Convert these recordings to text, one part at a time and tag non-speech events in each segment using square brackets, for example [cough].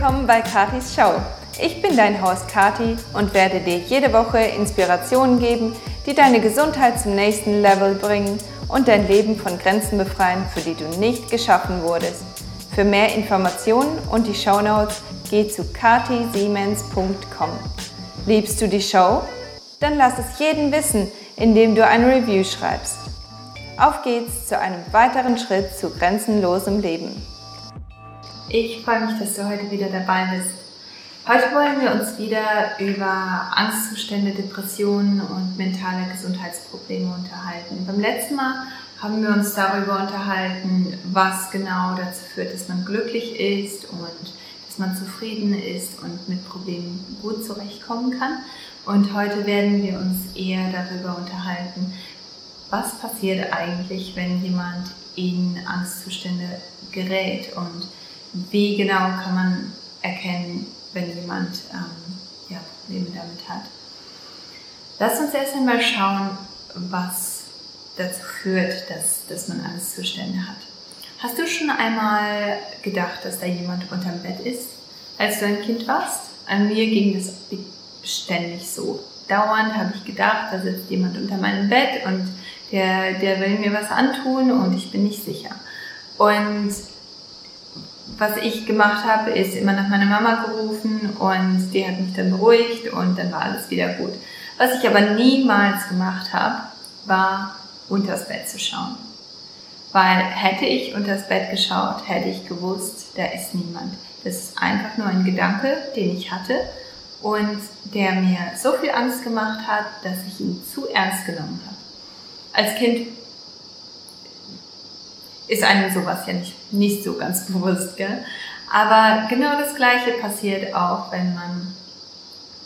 Willkommen bei Katis Show. Ich bin dein Host Kati und werde dir jede Woche Inspirationen geben, die deine Gesundheit zum nächsten Level bringen und dein Leben von Grenzen befreien, für die du nicht geschaffen wurdest. Für mehr Informationen und die Show Notes geh zu katisiemens.com. Liebst du die Show? Dann lass es jeden wissen, indem du ein Review schreibst. Auf geht's zu einem weiteren Schritt zu grenzenlosem Leben. Ich freue mich, dass du heute wieder dabei bist. Heute wollen wir uns wieder über Angstzustände, Depressionen und mentale Gesundheitsprobleme unterhalten. Beim letzten Mal haben wir uns darüber unterhalten, was genau dazu führt, dass man glücklich ist und dass man zufrieden ist und mit Problemen gut zurechtkommen kann. Und heute werden wir uns eher darüber unterhalten, was passiert eigentlich, wenn jemand in Angstzustände gerät und wie genau kann man erkennen, wenn jemand ähm, ja, Probleme damit hat. Lass uns erst einmal schauen, was dazu führt, dass, dass man Angstzustände hat. Hast du schon einmal gedacht, dass da jemand unterm Bett ist, als du ein Kind warst? An mir ging das ständig so. Dauernd habe ich gedacht, da sitzt jemand unter meinem Bett und der, der will mir was antun und ich bin nicht sicher. Und was ich gemacht habe, ist immer nach meiner Mama gerufen und die hat mich dann beruhigt und dann war alles wieder gut. Was ich aber niemals gemacht habe, war unters Bett zu schauen. Weil hätte ich unters Bett geschaut, hätte ich gewusst, da ist niemand. Das ist einfach nur ein Gedanke, den ich hatte und der mir so viel Angst gemacht hat, dass ich ihn zu ernst genommen habe. Als Kind ist einem sowas ja nicht, nicht so ganz [laughs] bewusst, gell? Aber genau das Gleiche passiert auch, wenn man,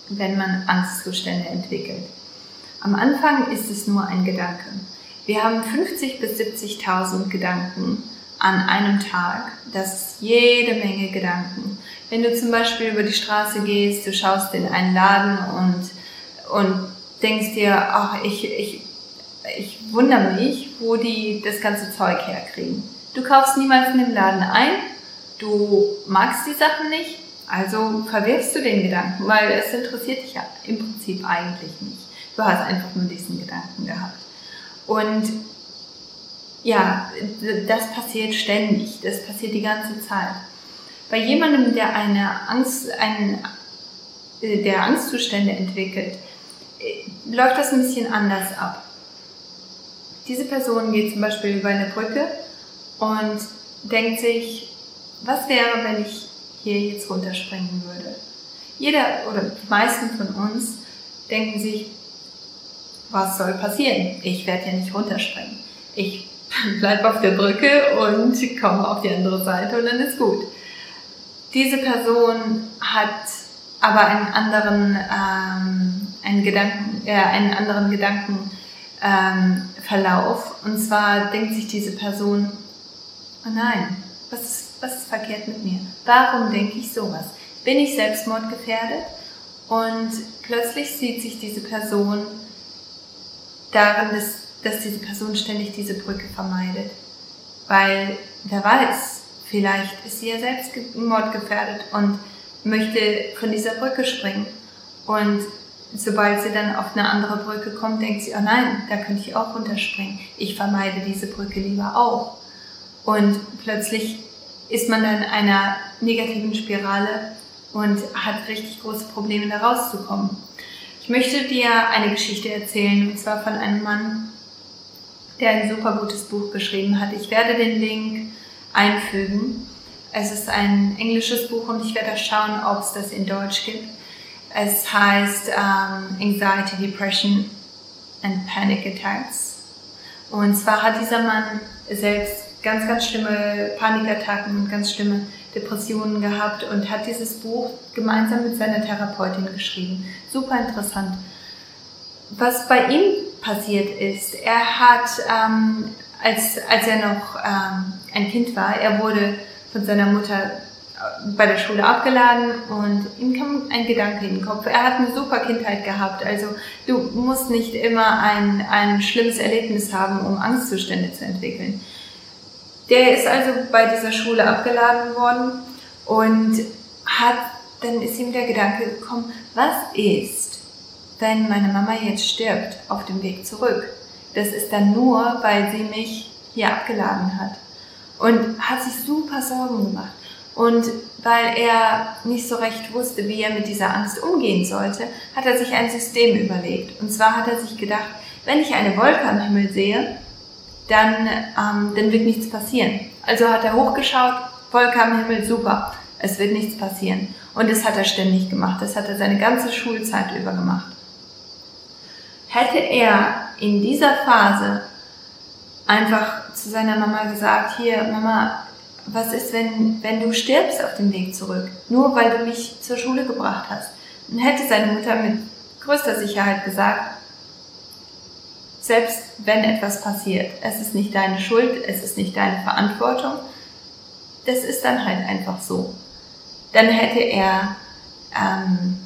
wenn man Angstzustände entwickelt. Am Anfang ist es nur ein Gedanke. Wir haben 50 bis 70.000 Gedanken an einem Tag. Das ist jede Menge Gedanken. Wenn du zum Beispiel über die Straße gehst, du schaust in einen Laden und, und denkst dir, ach, ich, ich, ich wundere mich, wo die das ganze Zeug herkriegen. Du kaufst niemals in dem Laden ein, du magst die Sachen nicht, also verwirfst du den Gedanken, weil es interessiert dich ja im Prinzip eigentlich nicht. Du hast einfach nur diesen Gedanken gehabt. Und ja, das passiert ständig, das passiert die ganze Zeit. Bei jemandem, der eine Angst, einen, äh, der Angstzustände entwickelt, äh, läuft das ein bisschen anders ab. Diese Person geht zum Beispiel über eine Brücke und denkt sich, was wäre, wenn ich hier jetzt runterspringen würde? Jeder oder die meisten von uns denken sich, was soll passieren? Ich werde ja nicht runterspringen. Ich [laughs] bleibe auf der Brücke und komme auf die andere Seite und dann ist gut. Diese Person hat aber einen anderen, ähm, einen Gedanken, äh, einen anderen Gedanken ähm. Und zwar denkt sich diese Person, oh nein, was, was ist verkehrt mit mir? Warum denke ich sowas? Bin ich selbstmordgefährdet? Und plötzlich sieht sich diese Person darin, dass, dass diese Person ständig diese Brücke vermeidet. Weil, wer weiß, vielleicht ist sie ja selbst mordgefährdet und möchte von dieser Brücke springen. Und sobald sie dann auf eine andere Brücke kommt, denkt sie, oh nein, da könnte ich auch runterspringen. Ich vermeide diese Brücke lieber auch. Und plötzlich ist man dann in einer negativen Spirale und hat richtig große Probleme, da rauszukommen. Ich möchte dir eine Geschichte erzählen, und zwar von einem Mann, der ein super gutes Buch geschrieben hat. Ich werde den Link einfügen. Es ist ein englisches Buch und ich werde schauen, ob es das in Deutsch gibt. Es heißt um, Anxiety, Depression and Panic Attacks. Und zwar hat dieser Mann selbst ganz, ganz schlimme Panikattacken und ganz schlimme Depressionen gehabt und hat dieses Buch gemeinsam mit seiner Therapeutin geschrieben. Super interessant. Was bei ihm passiert ist, er hat, ähm, als, als er noch ähm, ein Kind war, er wurde von seiner Mutter bei der Schule abgeladen und ihm kam ein Gedanke in den Kopf. Er hat eine super Kindheit gehabt. Also du musst nicht immer ein, ein schlimmes Erlebnis haben, um Angstzustände zu entwickeln. Der ist also bei dieser Schule abgeladen worden und hat, dann ist ihm der Gedanke gekommen, was ist, wenn meine Mama jetzt stirbt auf dem Weg zurück? Das ist dann nur, weil sie mich hier abgeladen hat. Und hat sich super Sorgen gemacht. Und weil er nicht so recht wusste, wie er mit dieser Angst umgehen sollte, hat er sich ein System überlegt. Und zwar hat er sich gedacht, wenn ich eine Wolke am Himmel sehe, dann, ähm, dann wird nichts passieren. Also hat er hochgeschaut, Wolke am Himmel, super, es wird nichts passieren. Und das hat er ständig gemacht. Das hat er seine ganze Schulzeit über gemacht. Hätte er in dieser Phase einfach zu seiner Mama gesagt, hier, Mama, was ist, wenn, wenn du stirbst auf dem Weg zurück, nur weil du mich zur Schule gebracht hast? Dann hätte seine Mutter mit größter Sicherheit gesagt, selbst wenn etwas passiert, es ist nicht deine Schuld, es ist nicht deine Verantwortung, das ist dann halt einfach so. Dann hätte er, ähm,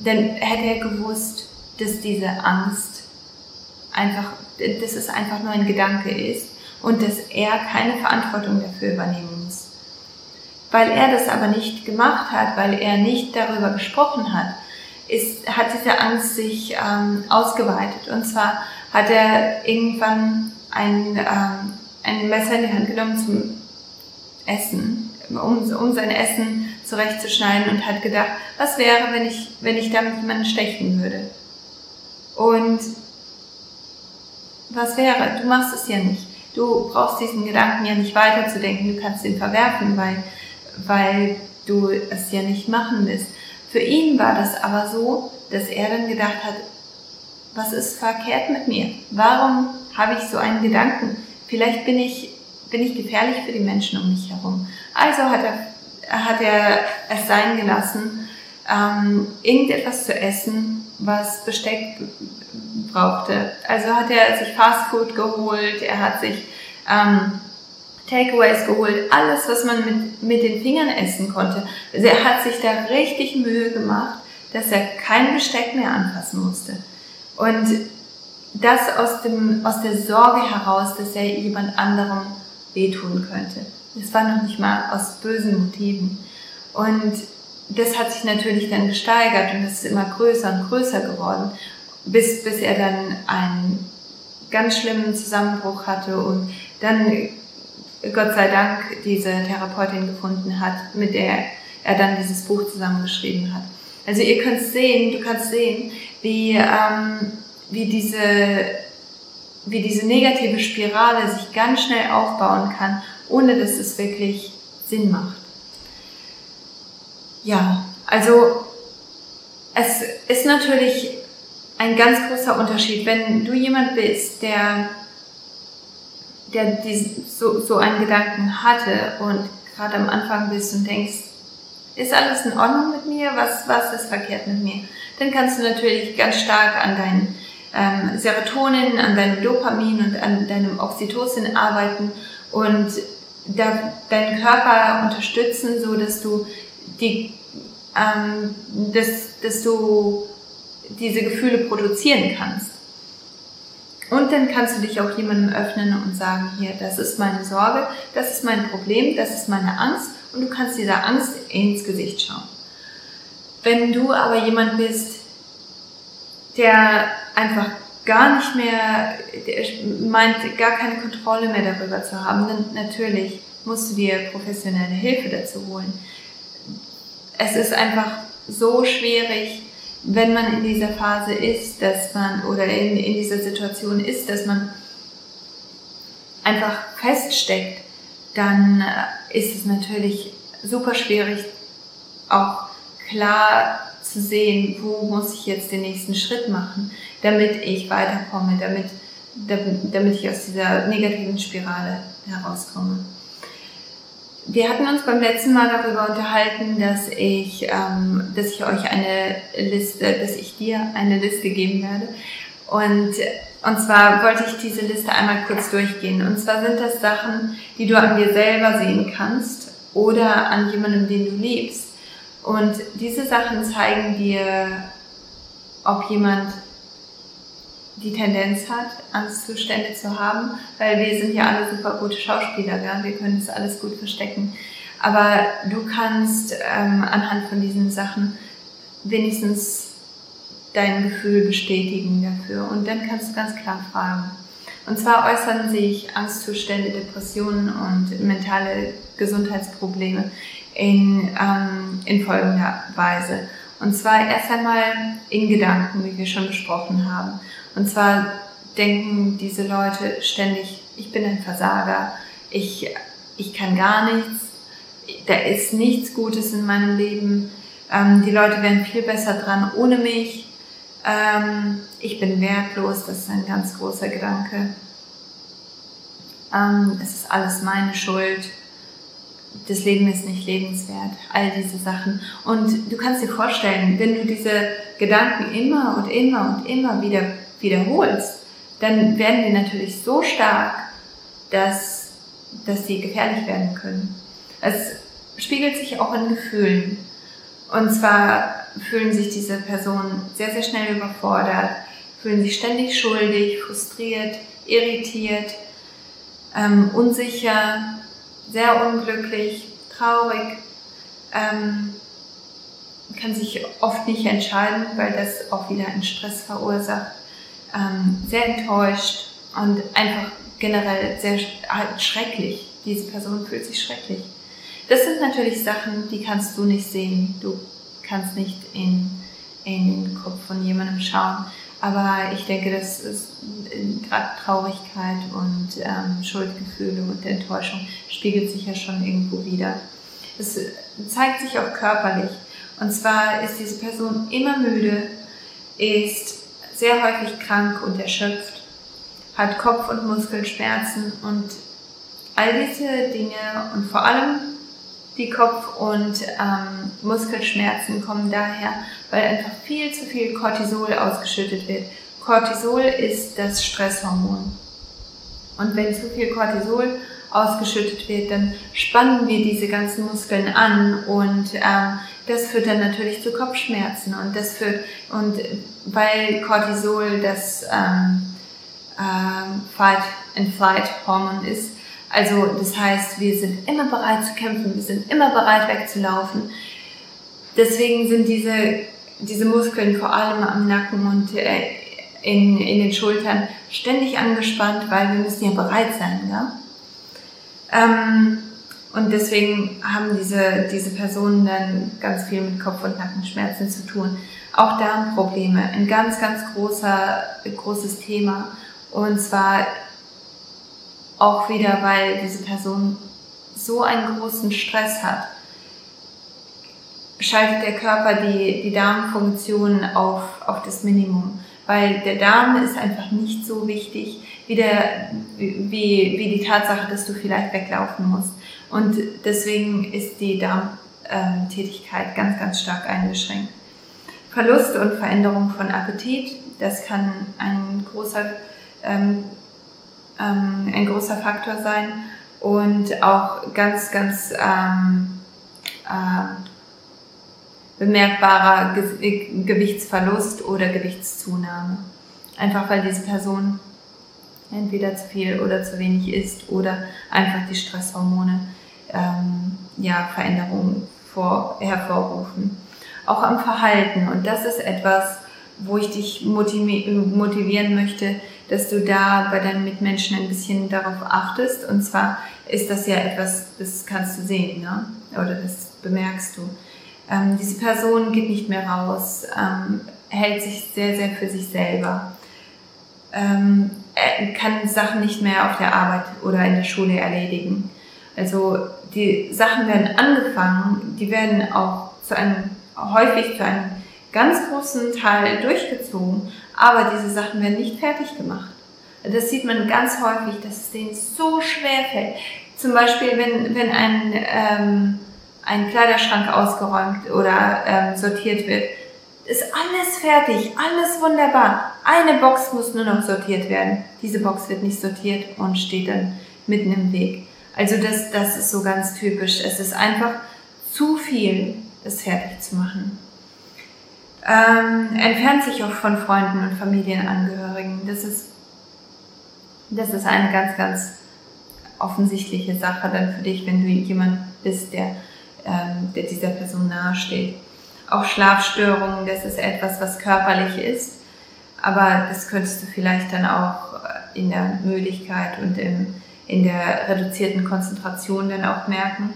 dann hätte er gewusst, dass diese Angst einfach, dass es einfach nur ein Gedanke ist und dass er keine Verantwortung dafür übernehmen muss. Weil er das aber nicht gemacht hat, weil er nicht darüber gesprochen hat, ist, hat diese Angst sich ähm, ausgeweitet. Und zwar hat er irgendwann ein, ähm, ein Messer in die Hand genommen zum Essen, um, um sein Essen zurechtzuschneiden und hat gedacht, was wäre, wenn ich, wenn ich damit jemanden stechen würde? Und was wäre? Du machst es ja nicht. Du brauchst diesen Gedanken ja nicht weiterzudenken, du kannst ihn verwerfen, weil, weil du es ja nicht machen willst. Für ihn war das aber so, dass er dann gedacht hat, was ist verkehrt mit mir? Warum habe ich so einen Gedanken? Vielleicht bin ich, bin ich gefährlich für die Menschen um mich herum. Also hat er, hat er es sein gelassen, ähm, irgendetwas zu essen, was Besteck brauchte. Also hat er sich Fastfood geholt, er hat sich ähm, Takeaways geholt, alles, was man mit, mit den Fingern essen konnte. Also er hat sich da richtig Mühe gemacht, dass er kein Besteck mehr anfassen musste. Und das aus, dem, aus der Sorge heraus, dass er jemand anderem wehtun könnte. Das war noch nicht mal aus bösen Motiven. Und das hat sich natürlich dann gesteigert und es ist immer größer und größer geworden bis, bis er dann einen ganz schlimmen Zusammenbruch hatte und dann Gott sei Dank diese Therapeutin gefunden hat, mit der er dann dieses Buch zusammengeschrieben hat. Also ihr könnt sehen, du kannst sehen, wie, ähm, wie, diese, wie diese negative Spirale sich ganz schnell aufbauen kann, ohne dass es wirklich Sinn macht. Ja, also es ist natürlich ein ganz großer Unterschied. Wenn du jemand bist, der, der diesen, so, so einen Gedanken hatte und gerade am Anfang bist und denkst, ist alles in Ordnung mit mir? Was, was ist verkehrt mit mir? Dann kannst du natürlich ganz stark an deinen ähm, Serotonin, an deinem Dopamin und an deinem Oxytocin arbeiten und da, deinen Körper unterstützen, so dass du die, ähm, dass, dass du diese Gefühle produzieren kannst. Und dann kannst du dich auch jemandem öffnen und sagen, hier, das ist meine Sorge, das ist mein Problem, das ist meine Angst und du kannst dieser Angst ins Gesicht schauen. Wenn du aber jemand bist, der einfach gar nicht mehr, meint, gar keine Kontrolle mehr darüber zu haben, dann natürlich musst du dir professionelle Hilfe dazu holen. Es ist einfach so schwierig, wenn man in dieser Phase ist, dass man oder in, in dieser Situation ist, dass man einfach feststeckt, dann äh, ist es natürlich super schwierig, auch klar zu sehen, wo muss ich jetzt den nächsten Schritt machen, damit ich weiterkomme, damit, damit ich aus dieser negativen Spirale herauskomme. Wir hatten uns beim letzten Mal darüber unterhalten, dass ich, ähm, dass ich euch eine Liste, dass ich dir eine Liste geben werde. Und, und zwar wollte ich diese Liste einmal kurz durchgehen. Und zwar sind das Sachen, die du an dir selber sehen kannst oder an jemandem, den du liebst. Und diese Sachen zeigen dir, ob jemand die Tendenz hat, Angstzustände zu haben, weil wir sind ja alle super gute Schauspieler, ja? wir können das alles gut verstecken. Aber du kannst ähm, anhand von diesen Sachen wenigstens dein Gefühl bestätigen dafür. Und dann kannst du ganz klar fragen. Und zwar äußern sich Angstzustände, Depressionen und mentale Gesundheitsprobleme in, ähm, in folgender Weise. Und zwar erst einmal in Gedanken, wie wir schon besprochen haben. Und zwar denken diese Leute ständig, ich bin ein Versager, ich, ich kann gar nichts, da ist nichts Gutes in meinem Leben, ähm, die Leute wären viel besser dran ohne mich, ähm, ich bin wertlos, das ist ein ganz großer Gedanke. Ähm, es ist alles meine Schuld, das Leben ist nicht lebenswert, all diese Sachen. Und du kannst dir vorstellen, wenn du diese Gedanken immer und immer und immer wieder wiederholst, dann werden die natürlich so stark, dass, dass sie gefährlich werden können. Es spiegelt sich auch in Gefühlen. Und zwar fühlen sich diese Personen sehr, sehr schnell überfordert, fühlen sich ständig schuldig, frustriert, irritiert, ähm, unsicher, sehr unglücklich, traurig, ähm, kann sich oft nicht entscheiden, weil das auch wieder einen Stress verursacht ähm, sehr enttäuscht und einfach generell sehr halt schrecklich. Diese Person fühlt sich schrecklich. Das sind natürlich Sachen, die kannst du nicht sehen. Du kannst nicht in, in den Kopf von jemandem schauen. Aber ich denke, das ist gerade Traurigkeit und ähm, Schuldgefühle und Enttäuschung spiegelt sich ja schon irgendwo wieder. Es zeigt sich auch körperlich. Und zwar ist diese Person immer müde, ist sehr häufig krank und erschöpft, hat Kopf- und Muskelschmerzen und all diese Dinge und vor allem die Kopf- und ähm, Muskelschmerzen kommen daher, weil einfach viel zu viel Cortisol ausgeschüttet wird. Cortisol ist das Stresshormon. Und wenn zu viel Cortisol ausgeschüttet wird, dann spannen wir diese ganzen Muskeln an und ähm, das führt dann natürlich zu Kopfschmerzen und das führt und weil Cortisol das ähm, äh, Fight and Flight Hormon ist, also das heißt, wir sind immer bereit zu kämpfen, wir sind immer bereit wegzulaufen. Deswegen sind diese diese Muskeln vor allem am Nacken und äh, in, in den Schultern ständig angespannt, weil wir müssen ja bereit sein. Ja? Ähm, und deswegen haben diese, diese Personen dann ganz viel mit Kopf- und Nackenschmerzen zu tun. Auch Darmprobleme, ein ganz, ganz großer, großes Thema. Und zwar auch wieder, weil diese Person so einen großen Stress hat, schaltet der Körper die, die Darmfunktion auf, auf das Minimum. Weil der Darm ist einfach nicht so wichtig wie, der, wie, wie die Tatsache, dass du vielleicht weglaufen musst. Und deswegen ist die Darmtätigkeit ganz, ganz stark eingeschränkt. Verlust und Veränderung von Appetit, das kann ein großer, ähm, ähm, ein großer Faktor sein und auch ganz, ganz ähm, äh, bemerkbarer Ge Gewichtsverlust oder Gewichtszunahme. Einfach weil diese Person entweder zu viel oder zu wenig isst oder einfach die Stresshormone ähm, ja, Veränderungen vor, hervorrufen. Auch am Verhalten. Und das ist etwas, wo ich dich motivieren möchte, dass du da bei deinen Mitmenschen ein bisschen darauf achtest. Und zwar ist das ja etwas, das kannst du sehen, ne? oder das bemerkst du. Ähm, diese Person geht nicht mehr raus, ähm, hält sich sehr, sehr für sich selber, ähm, kann Sachen nicht mehr auf der Arbeit oder in der Schule erledigen. Also die Sachen werden angefangen, die werden auch zu einem, häufig zu einem ganz großen Teil durchgezogen, aber diese Sachen werden nicht fertig gemacht. Das sieht man ganz häufig, dass es denen so schwer fällt. Zum Beispiel, wenn, wenn ein, ähm, ein Kleiderschrank ausgeräumt oder ähm, sortiert wird, ist alles fertig, alles wunderbar. Eine Box muss nur noch sortiert werden. Diese Box wird nicht sortiert und steht dann mitten im Weg. Also das, das ist so ganz typisch. Es ist einfach zu viel, es fertig zu machen. Ähm, entfernt sich auch von Freunden und Familienangehörigen. Das ist, das ist eine ganz, ganz offensichtliche Sache dann für dich, wenn du jemand bist, der, ähm, der dieser Person nahesteht. Auch Schlafstörungen, das ist etwas, was körperlich ist, aber das könntest du vielleicht dann auch in der Müdigkeit und im, in der reduzierten Konzentration dann auch merken.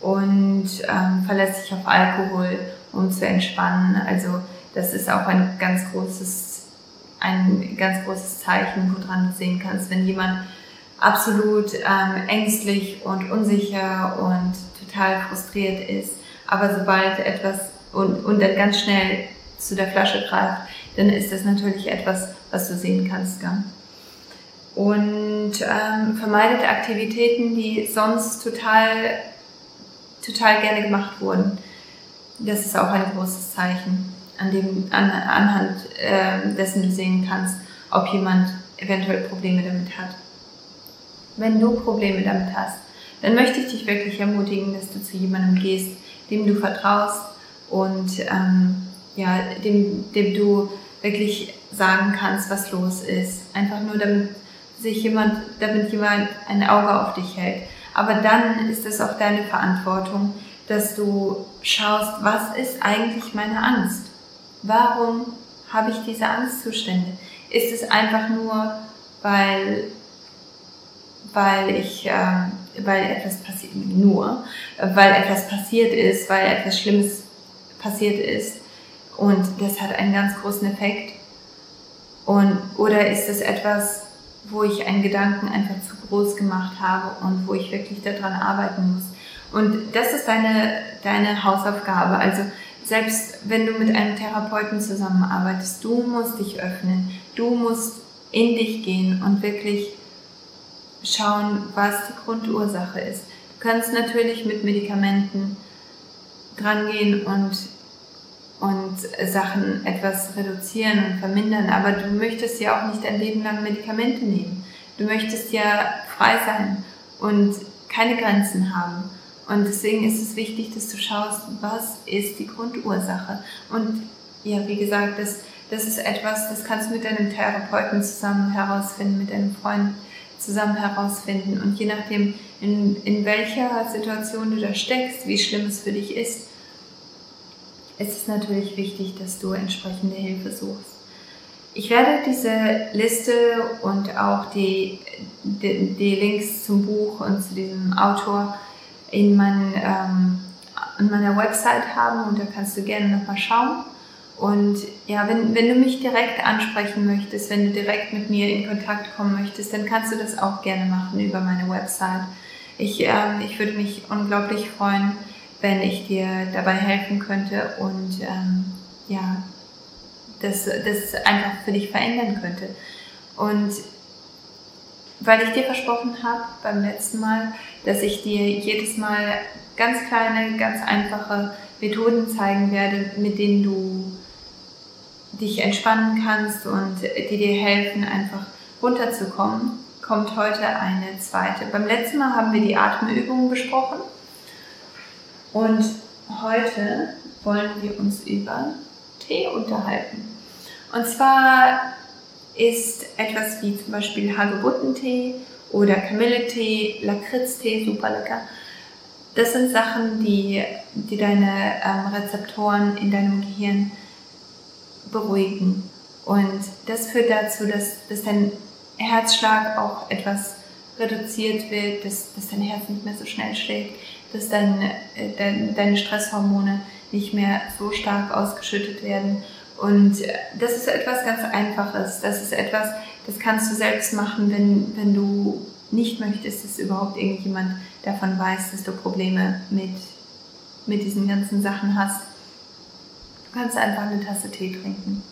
Und ähm, verlässt sich auf Alkohol, um zu entspannen. Also das ist auch ein ganz großes, ein ganz großes Zeichen, woran du sehen kannst, wenn jemand absolut ähm, ängstlich und unsicher und total frustriert ist, aber sobald etwas und, und dann ganz schnell zu der Flasche greift, dann ist das natürlich etwas, was du sehen kannst. Gell? Und ähm, vermeidet Aktivitäten, die sonst total, total gerne gemacht wurden. Das ist auch ein großes Zeichen, an dem, an, anhand äh, dessen du sehen kannst, ob jemand eventuell Probleme damit hat. Wenn du Probleme damit hast, dann möchte ich dich wirklich ermutigen, dass du zu jemandem gehst, dem du vertraust und ähm, ja, dem, dem du wirklich sagen kannst, was los ist. Einfach nur damit sich jemand, damit jemand ein Auge auf dich hält. Aber dann ist es auch deine Verantwortung, dass du schaust, was ist eigentlich meine Angst? Warum habe ich diese Angstzustände? Ist es einfach nur, weil, weil ich, äh, weil etwas passiert, nur, weil etwas passiert ist, weil etwas Schlimmes passiert ist und das hat einen ganz großen Effekt? Und, oder ist es etwas, wo ich einen Gedanken einfach zu groß gemacht habe und wo ich wirklich daran arbeiten muss? Und das ist deine, deine Hausaufgabe. Also selbst wenn du mit einem Therapeuten zusammenarbeitest, du musst dich öffnen, du musst in dich gehen und wirklich schauen, was die Grundursache ist. Du kannst natürlich mit Medikamenten drangehen und und Sachen etwas reduzieren und vermindern. Aber du möchtest ja auch nicht dein Leben lang Medikamente nehmen. Du möchtest ja frei sein und keine Grenzen haben. Und deswegen ist es wichtig, dass du schaust, was ist die Grundursache. Und ja, wie gesagt, das, das ist etwas, das kannst du mit deinem Therapeuten zusammen herausfinden, mit deinem Freund zusammen herausfinden. Und je nachdem, in, in welcher Situation du da steckst, wie schlimm es für dich ist, ist es natürlich wichtig, dass du entsprechende Hilfe suchst. Ich werde diese Liste und auch die, die, die Links zum Buch und zu diesem Autor in, mein, ähm, in meiner Website haben und da kannst du gerne nochmal schauen. Und ja, wenn, wenn du mich direkt ansprechen möchtest, wenn du direkt mit mir in Kontakt kommen möchtest, dann kannst du das auch gerne machen über meine Website. Ich, ähm, ich würde mich unglaublich freuen, wenn ich dir dabei helfen könnte und ähm, ja, das, das einfach für dich verändern könnte. Und weil ich dir versprochen habe beim letzten Mal, dass ich dir jedes Mal ganz kleine, ganz einfache Methoden zeigen werde, mit denen du dich entspannen kannst und die dir helfen, einfach runterzukommen, kommt heute eine zweite. Beim letzten Mal haben wir die Atemübungen besprochen und heute wollen wir uns über Tee unterhalten. Und zwar ist etwas wie zum Beispiel Hagebuttentee oder Kamilletee, Lakritztee, super lecker. Das sind Sachen, die, die deine ähm, Rezeptoren in deinem Gehirn beruhigen. Und das führt dazu, dass, dass dein Herzschlag auch etwas reduziert wird, dass, dass dein Herz nicht mehr so schnell schlägt, dass dein, äh, dein, deine Stresshormone nicht mehr so stark ausgeschüttet werden. Und äh, das ist etwas ganz Einfaches. Das ist etwas, das kannst du selbst machen, wenn, wenn du nicht möchtest, dass überhaupt irgendjemand davon weiß, dass du Probleme mit, mit diesen ganzen Sachen hast. Du kannst einfach eine Tasse Tee trinken.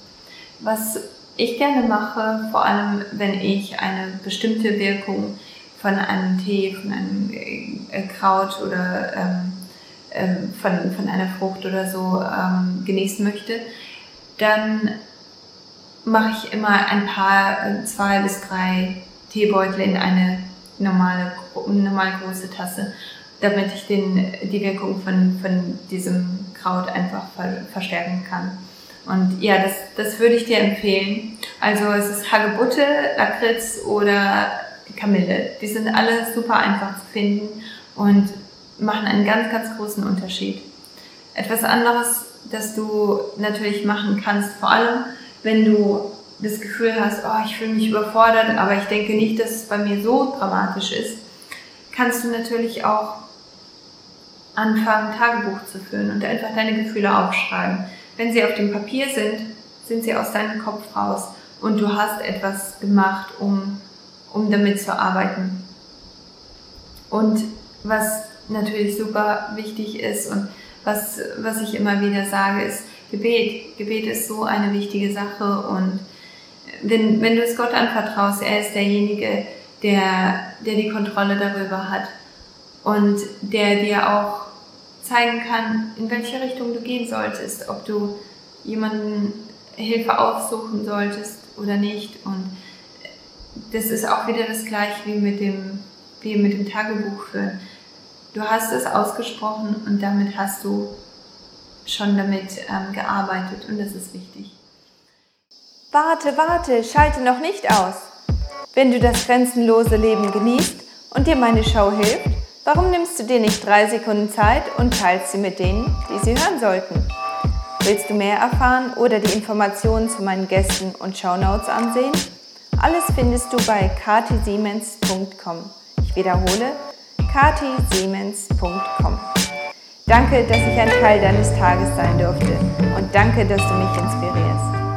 Was ich gerne mache, vor allem wenn ich eine bestimmte Wirkung von einem Tee, von einem äh, Kraut oder ähm, ähm, von, von einer Frucht oder so ähm, genießen möchte, dann mache ich immer ein paar, äh, zwei bis drei Teebeutel in eine normale, normal große Tasse, damit ich den, die Wirkung von, von diesem Kraut einfach ver, verstärken kann. Und ja, das, das würde ich dir empfehlen. Also es ist Hagebutte, Lakritz oder Kamille. Die sind alle super einfach zu finden und machen einen ganz, ganz großen Unterschied. Etwas anderes, das du natürlich machen kannst, vor allem wenn du das Gefühl hast, oh, ich fühle mich überfordert, aber ich denke nicht, dass es bei mir so dramatisch ist, kannst du natürlich auch anfangen, Tagebuch zu führen und einfach deine Gefühle aufschreiben. Wenn sie auf dem Papier sind, sind sie aus deinem Kopf raus und du hast etwas gemacht, um, um damit zu arbeiten. Und was natürlich super wichtig ist und was, was ich immer wieder sage, ist Gebet. Gebet ist so eine wichtige Sache und wenn, wenn du es Gott anvertraust, er ist derjenige, der, der die Kontrolle darüber hat und der dir auch zeigen kann, in welche Richtung du gehen solltest, ob du jemanden Hilfe aufsuchen solltest oder nicht. Und das ist auch wieder das gleiche wie mit dem, wie mit dem Tagebuch führen. Du hast es ausgesprochen und damit hast du schon damit ähm, gearbeitet und das ist wichtig. Warte, warte, schalte noch nicht aus. Wenn du das grenzenlose Leben genießt und dir meine Show hilft, warum nimmst du dir nicht drei Sekunden Zeit und teilst sie mit denen, die sie hören sollten? Willst du mehr erfahren oder die Informationen zu meinen Gästen und Shownotes ansehen? Alles findest du bei katisiemens.com. Ich wiederhole, katisiemens.com. Danke, dass ich ein Teil deines Tages sein durfte und danke, dass du mich inspirierst.